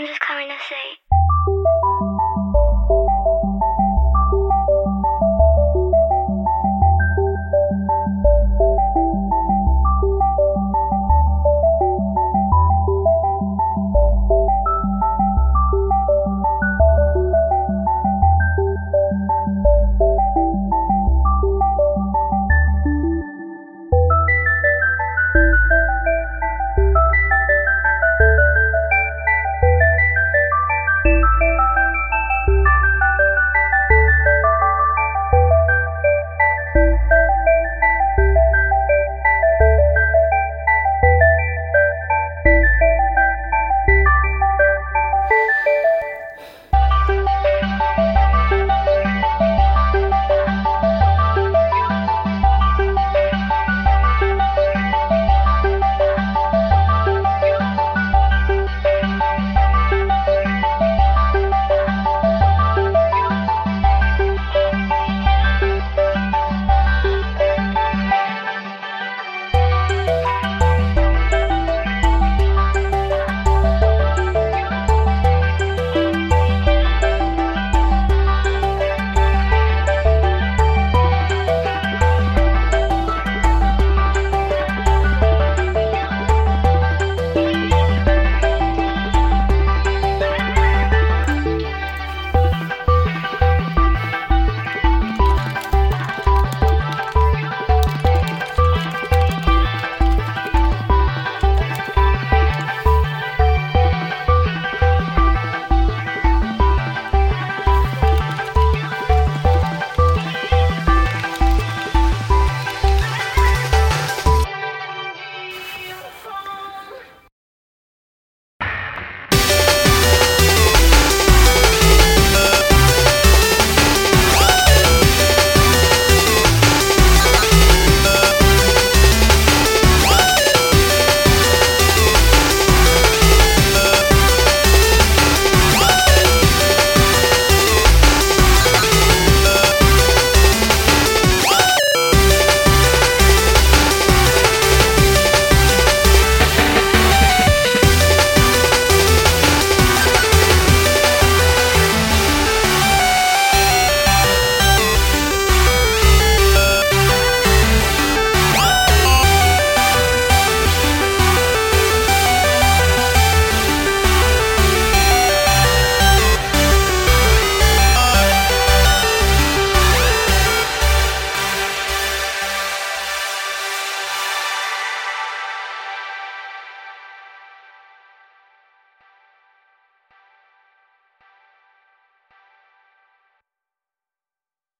I'm just calling to say.